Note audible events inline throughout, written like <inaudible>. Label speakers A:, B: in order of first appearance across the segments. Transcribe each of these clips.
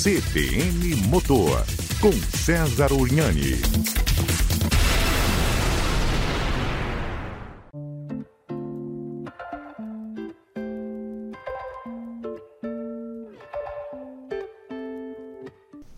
A: CBN Motor, com César Urnani.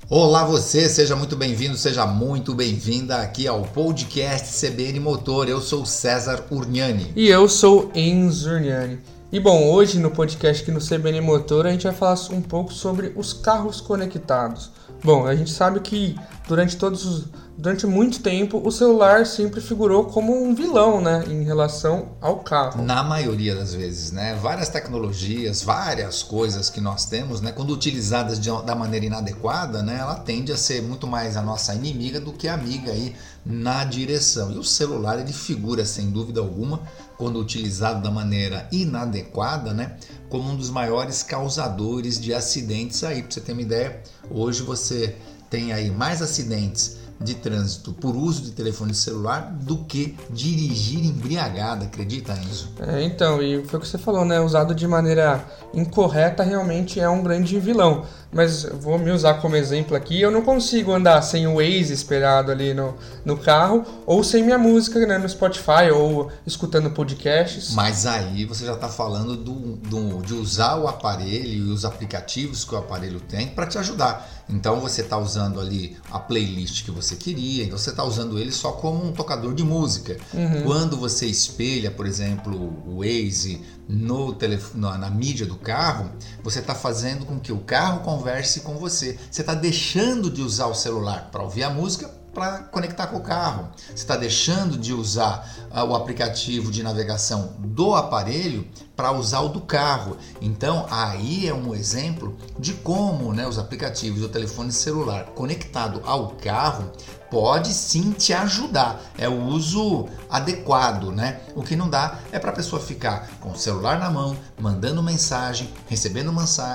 B: Olá você, seja muito bem-vindo, seja muito bem-vinda aqui ao podcast CBN Motor. Eu sou César Urniani.
C: E eu sou Enzo Urniani. E bom, hoje no podcast aqui no CBN Motor a gente vai falar um pouco sobre os carros conectados. Bom, a gente sabe que durante todos os, durante muito tempo o celular sempre figurou como um vilão, né, em relação ao carro.
B: Na maioria das vezes, né? Várias tecnologias, várias coisas que nós temos, né, quando utilizadas de, da maneira inadequada, né, ela tende a ser muito mais a nossa inimiga do que amiga aí na direção. E o celular ele figura sem dúvida alguma quando utilizado da maneira inadequada, né, como um dos maiores causadores de acidentes aí. Para você ter uma ideia, hoje você tem aí mais acidentes de trânsito por uso de telefone celular do que dirigir embriagado, acredita, Enzo?
C: É, então, e foi o que você falou, né? Usado de maneira incorreta realmente é um grande vilão. Mas vou me usar como exemplo aqui, eu não consigo andar sem o Waze esperado ali no, no carro, ou sem minha música né, no Spotify, ou escutando podcasts.
B: Mas aí você já está falando do, do, de usar o aparelho e os aplicativos que o aparelho tem para te ajudar. Então você está usando ali a playlist que você queria, então você está usando ele só como um tocador de música. Uhum. Quando você espelha, por exemplo, o Waze no telefone, na, na mídia do carro, você está fazendo com que o carro converse com você. Você está deixando de usar o celular para ouvir a música para conectar com o carro. Você está deixando de usar uh, o aplicativo de navegação do aparelho para usar o do carro. Então, aí é um exemplo de como né, os aplicativos do telefone celular conectado ao carro pode sim te ajudar. É o uso adequado, né? O que não dá é para a pessoa ficar com o celular na mão, mandando mensagem, recebendo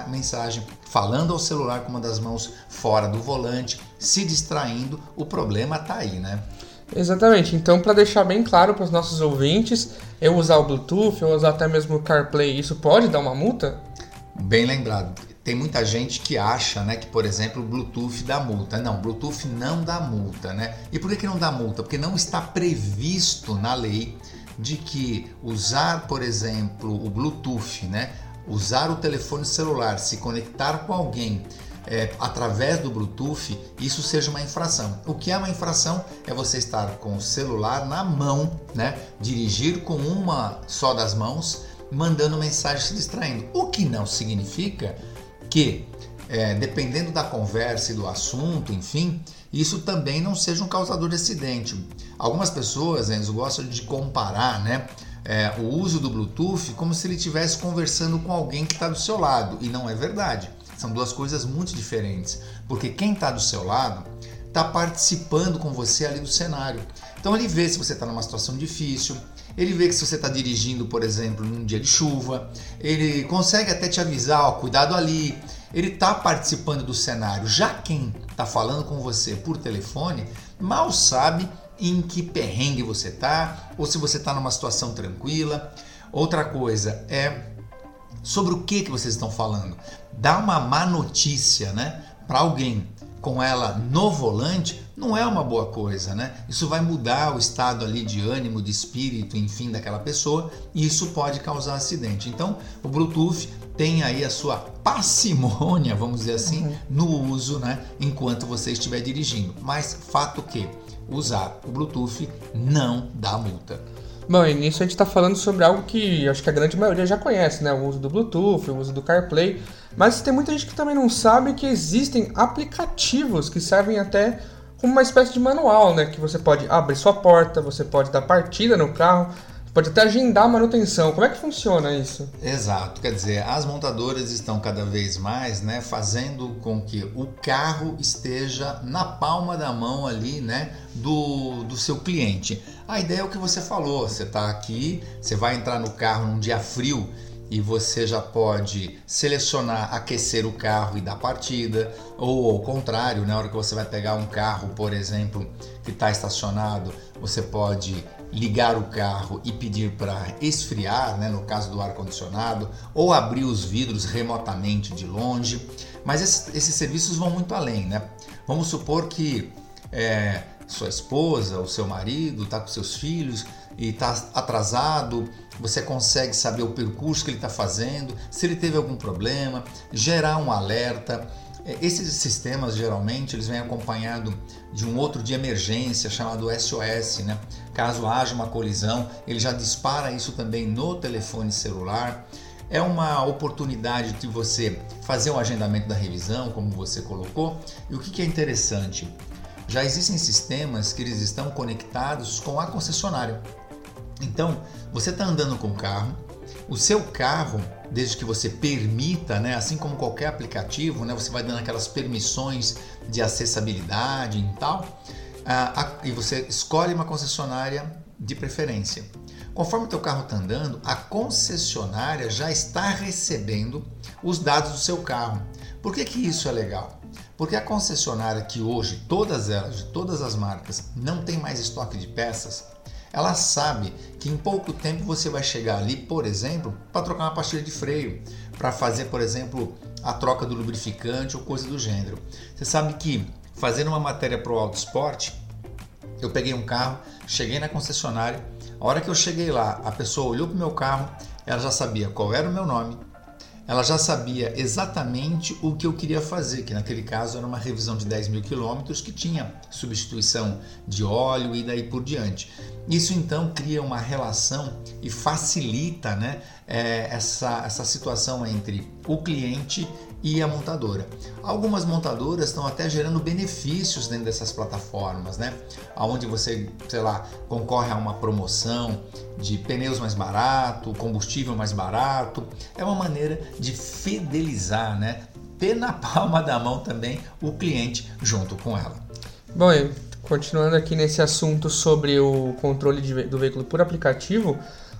B: mensagem, falando ao celular com uma das mãos fora do volante, se distraindo. O problema tá aí, né?
C: Exatamente. Então, para deixar bem claro para os nossos ouvintes, eu usar o Bluetooth, eu usar até mesmo o CarPlay, isso pode dar uma multa?
B: Bem lembrado tem muita gente que acha, né, que por exemplo Bluetooth dá multa. Não, Bluetooth não dá multa, né? E por que, que não dá multa? Porque não está previsto na lei de que usar, por exemplo, o Bluetooth, né, usar o telefone celular, se conectar com alguém é, através do Bluetooth, isso seja uma infração. O que é uma infração é você estar com o celular na mão, né, dirigir com uma só das mãos, mandando mensagem se distraindo. O que não significa que, é, dependendo da conversa e do assunto, enfim, isso também não seja um causador de acidente. Algumas pessoas, Enzo, gostam de comparar né, é, o uso do Bluetooth como se ele estivesse conversando com alguém que está do seu lado, e não é verdade. São duas coisas muito diferentes, porque quem está do seu lado está participando com você ali do cenário. Então ele vê se você está numa situação difícil, ele vê que se você está dirigindo, por exemplo, num dia de chuva, ele consegue até te avisar, ó, cuidado ali. Ele está participando do cenário. Já quem está falando com você por telefone mal sabe em que perrengue você está ou se você está numa situação tranquila. Outra coisa é sobre o que, que vocês estão falando. Dá uma má notícia né, para alguém com ela no volante não é uma boa coisa, né? Isso vai mudar o estado ali de ânimo, de espírito, enfim, daquela pessoa e isso pode causar acidente. Então, o Bluetooth tem aí a sua parcimônia, vamos dizer assim, uhum. no uso, né, enquanto você estiver dirigindo. Mas fato que usar o Bluetooth não dá multa.
C: Bom, e nisso a gente está falando sobre algo que acho que a grande maioria já conhece, né? O uso do Bluetooth, o uso do CarPlay. Mas tem muita gente que também não sabe que existem aplicativos que servem até como uma espécie de manual, né? Que você pode abrir sua porta, você pode dar partida no carro, pode até agendar a manutenção. Como é que funciona isso?
B: Exato, quer dizer, as montadoras estão cada vez mais, né, fazendo com que o carro esteja na palma da mão ali, né, do, do seu cliente. A ideia é o que você falou, você está aqui, você vai entrar no carro num dia frio e você já pode selecionar aquecer o carro e dar partida, ou ao contrário, na hora que você vai pegar um carro, por exemplo, que está estacionado, você pode ligar o carro e pedir para esfriar, né, no caso do ar condicionado, ou abrir os vidros remotamente de longe. Mas esses, esses serviços vão muito além, né? Vamos supor que é, sua esposa, o seu marido, está com seus filhos e está atrasado, você consegue saber o percurso que ele está fazendo, se ele teve algum problema, gerar um alerta. É, esses sistemas geralmente eles vêm acompanhado de um outro de emergência chamado SOS, né? Caso haja uma colisão, ele já dispara isso também no telefone celular. É uma oportunidade de você fazer um agendamento da revisão, como você colocou. E o que é interessante? Já existem sistemas que eles estão conectados com a concessionária. Então, você está andando com o carro, o seu carro, desde que você permita, né, assim como qualquer aplicativo, né, você vai dando aquelas permissões de acessibilidade e tal, a, a, e você escolhe uma concessionária de preferência. Conforme o teu carro está andando, a concessionária já está recebendo os dados do seu carro. Por que, que isso é legal? Porque a concessionária que hoje, todas elas, de todas as marcas, não tem mais estoque de peças, ela sabe que em pouco tempo você vai chegar ali, por exemplo, para trocar uma pastilha de freio, para fazer, por exemplo, a troca do lubrificante ou coisa do gênero. Você sabe que fazendo uma matéria para o Auto Esporte, eu peguei um carro, cheguei na concessionária, a hora que eu cheguei lá, a pessoa olhou para o meu carro, ela já sabia qual era o meu nome, ela já sabia exatamente o que eu queria fazer, que naquele caso era uma revisão de 10 mil quilômetros que tinha substituição de óleo e daí por diante. Isso então cria uma relação e facilita né, é, essa, essa situação entre o cliente e a montadora. Algumas montadoras estão até gerando benefícios dentro dessas plataformas, né? Onde você, sei lá, concorre a uma promoção de pneus mais barato, combustível mais barato. É uma maneira de fidelizar, né? Ter na <laughs> palma da mão também o cliente junto com ela.
C: Bom, continuando aqui nesse assunto sobre o controle de, do veículo por aplicativo,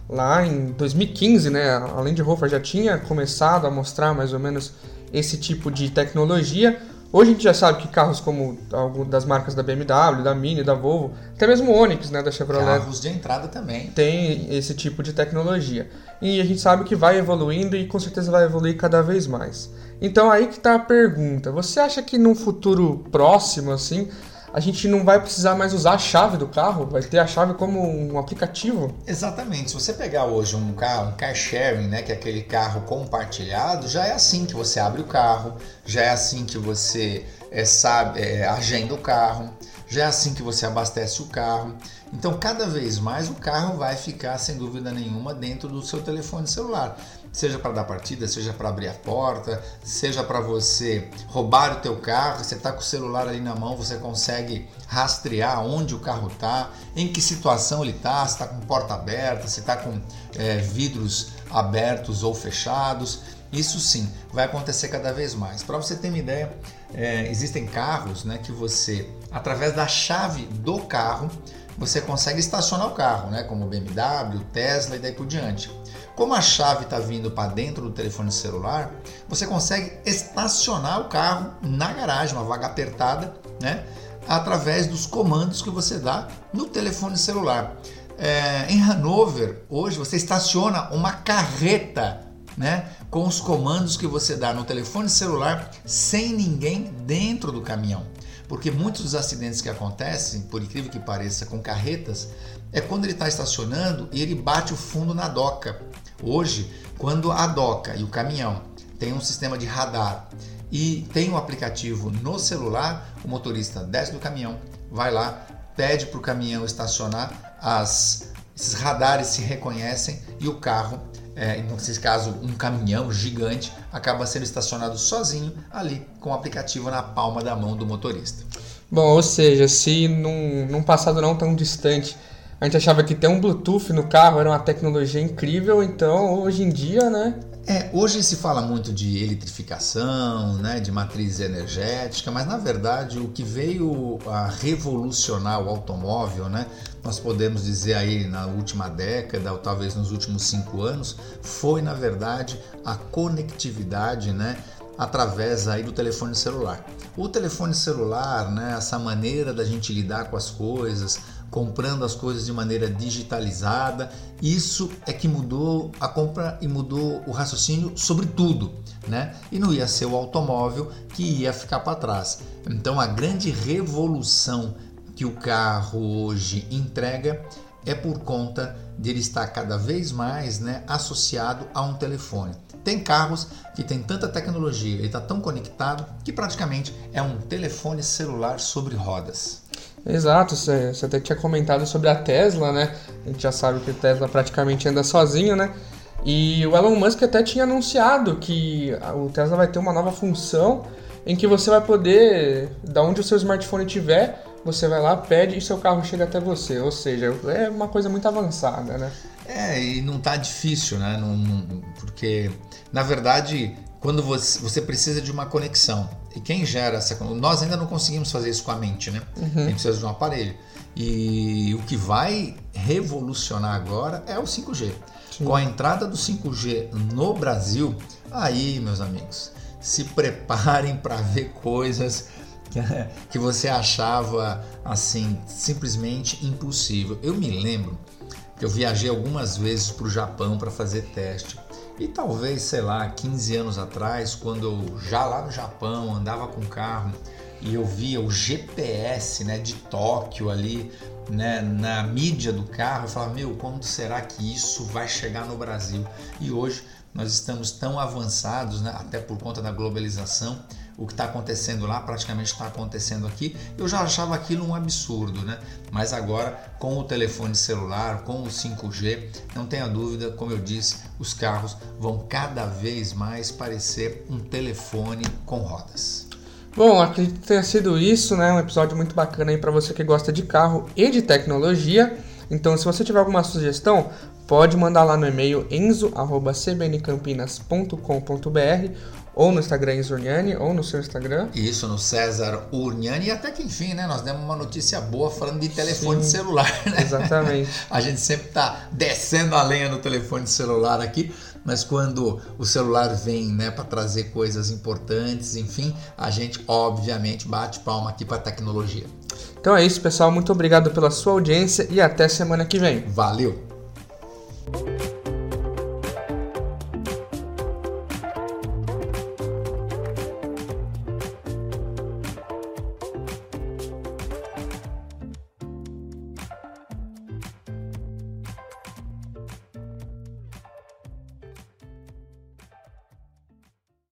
C: lá em 2015, né, a Land Rover já tinha começado a mostrar mais ou menos esse tipo de tecnologia. Hoje a gente já sabe que carros como algumas das marcas da BMW, da Mini, da Volvo, até mesmo o Onix, né, da Chevrolet,
B: carros de entrada também
C: tem esse tipo de tecnologia. E a gente sabe que vai evoluindo e com certeza vai evoluir cada vez mais. Então aí que está a pergunta: você acha que num futuro próximo assim a gente não vai precisar mais usar a chave do carro, vai ter a chave como um aplicativo.
B: Exatamente. Se você pegar hoje um carro, um car sharing, né, que é aquele carro compartilhado, já é assim que você abre o carro, já é assim que você é, sabe, é, agenda o carro, já é assim que você abastece o carro. Então, cada vez mais o carro vai ficar, sem dúvida nenhuma, dentro do seu telefone celular seja para dar partida, seja para abrir a porta, seja para você roubar o teu carro, você está com o celular ali na mão, você consegue rastrear onde o carro está, em que situação ele está, se está com porta aberta, se está com é, vidros abertos ou fechados. Isso sim vai acontecer cada vez mais. Para você ter uma ideia, é, existem carros né, que você, através da chave do carro, você consegue estacionar o carro, né, como BMW, Tesla e daí por diante. Como a chave está vindo para dentro do telefone celular, você consegue estacionar o carro na garagem, uma vaga apertada, né? Através dos comandos que você dá no telefone celular. É, em Hanover, hoje você estaciona uma carreta, né? Com os comandos que você dá no telefone celular sem ninguém dentro do caminhão. Porque muitos dos acidentes que acontecem, por incrível que pareça, com carretas, é quando ele está estacionando e ele bate o fundo na doca. Hoje, quando a doca e o caminhão tem um sistema de radar e tem um aplicativo no celular, o motorista desce do caminhão, vai lá, pede para o caminhão estacionar, as, esses radares se reconhecem e o carro, é, nesse caso um caminhão gigante, acaba sendo estacionado sozinho ali com o aplicativo na palma da mão do motorista.
C: Bom, ou seja, se num, num passado não tão distante a gente achava que ter um Bluetooth no carro era uma tecnologia incrível, então hoje em dia, né?
B: É, hoje se fala muito de eletrificação, né, de matriz energética, mas na verdade o que veio a revolucionar o automóvel, né, nós podemos dizer aí na última década ou talvez nos últimos cinco anos, foi na verdade a conectividade, né, através aí do telefone celular. O telefone celular, né, essa maneira da gente lidar com as coisas, comprando as coisas de maneira digitalizada. Isso é que mudou a compra e mudou o raciocínio sobre tudo, né? E não ia ser o automóvel que ia ficar para trás. Então a grande revolução que o carro hoje entrega é por conta dele estar cada vez mais né, associado a um telefone. Tem carros que tem tanta tecnologia, ele está tão conectado que praticamente é um telefone celular sobre rodas.
C: Exato, você, até tinha comentado sobre a Tesla, né? A gente já sabe que o Tesla praticamente anda sozinho, né? E o Elon Musk até tinha anunciado que o Tesla vai ter uma nova função em que você vai poder, da onde o seu smartphone estiver, você vai lá, pede e seu carro chega até você. Ou seja, é uma coisa muito avançada, né?
B: É, e não tá difícil, né? Não, não, porque, na verdade, quando você, você precisa de uma conexão. E quem gera essa Nós ainda não conseguimos fazer isso com a mente, né? Uhum. A gente precisa de um aparelho. E o que vai revolucionar agora é o 5G. Sim. Com a entrada do 5G no Brasil, aí, meus amigos, se preparem para ver coisas <laughs> que você achava assim simplesmente impossível. Eu me lembro que eu viajei algumas vezes para o Japão para fazer teste. E talvez, sei lá, 15 anos atrás, quando eu já lá no Japão andava com carro e eu via o GPS né, de Tóquio ali né, na mídia do carro, eu falava, meu, quando será que isso vai chegar no Brasil? E hoje nós estamos tão avançados, né, até por conta da globalização, o que está acontecendo lá praticamente está acontecendo aqui. Eu já achava aquilo um absurdo, né? Mas agora, com o telefone celular, com o 5G, não tenha dúvida, como eu disse, os carros vão cada vez mais parecer um telefone com rodas.
C: Bom, acredito que tenha sido isso, né? Um episódio muito bacana aí para você que gosta de carro e de tecnologia. Então, se você tiver alguma sugestão, pode mandar lá no e-mail enzo@cbncampinas.com.br ou no Instagram Zurniani, ou no seu Instagram.
B: Isso, no César Urniani. E até que enfim, né? Nós demos uma notícia boa falando de telefone Sim, celular, <laughs> né?
C: Exatamente.
B: A gente sempre tá descendo a lenha no telefone celular aqui, mas quando o celular vem, né, para trazer coisas importantes, enfim, a gente obviamente bate palma aqui para tecnologia.
C: Então é isso, pessoal. Muito obrigado pela sua audiência e até semana que vem.
B: Valeu!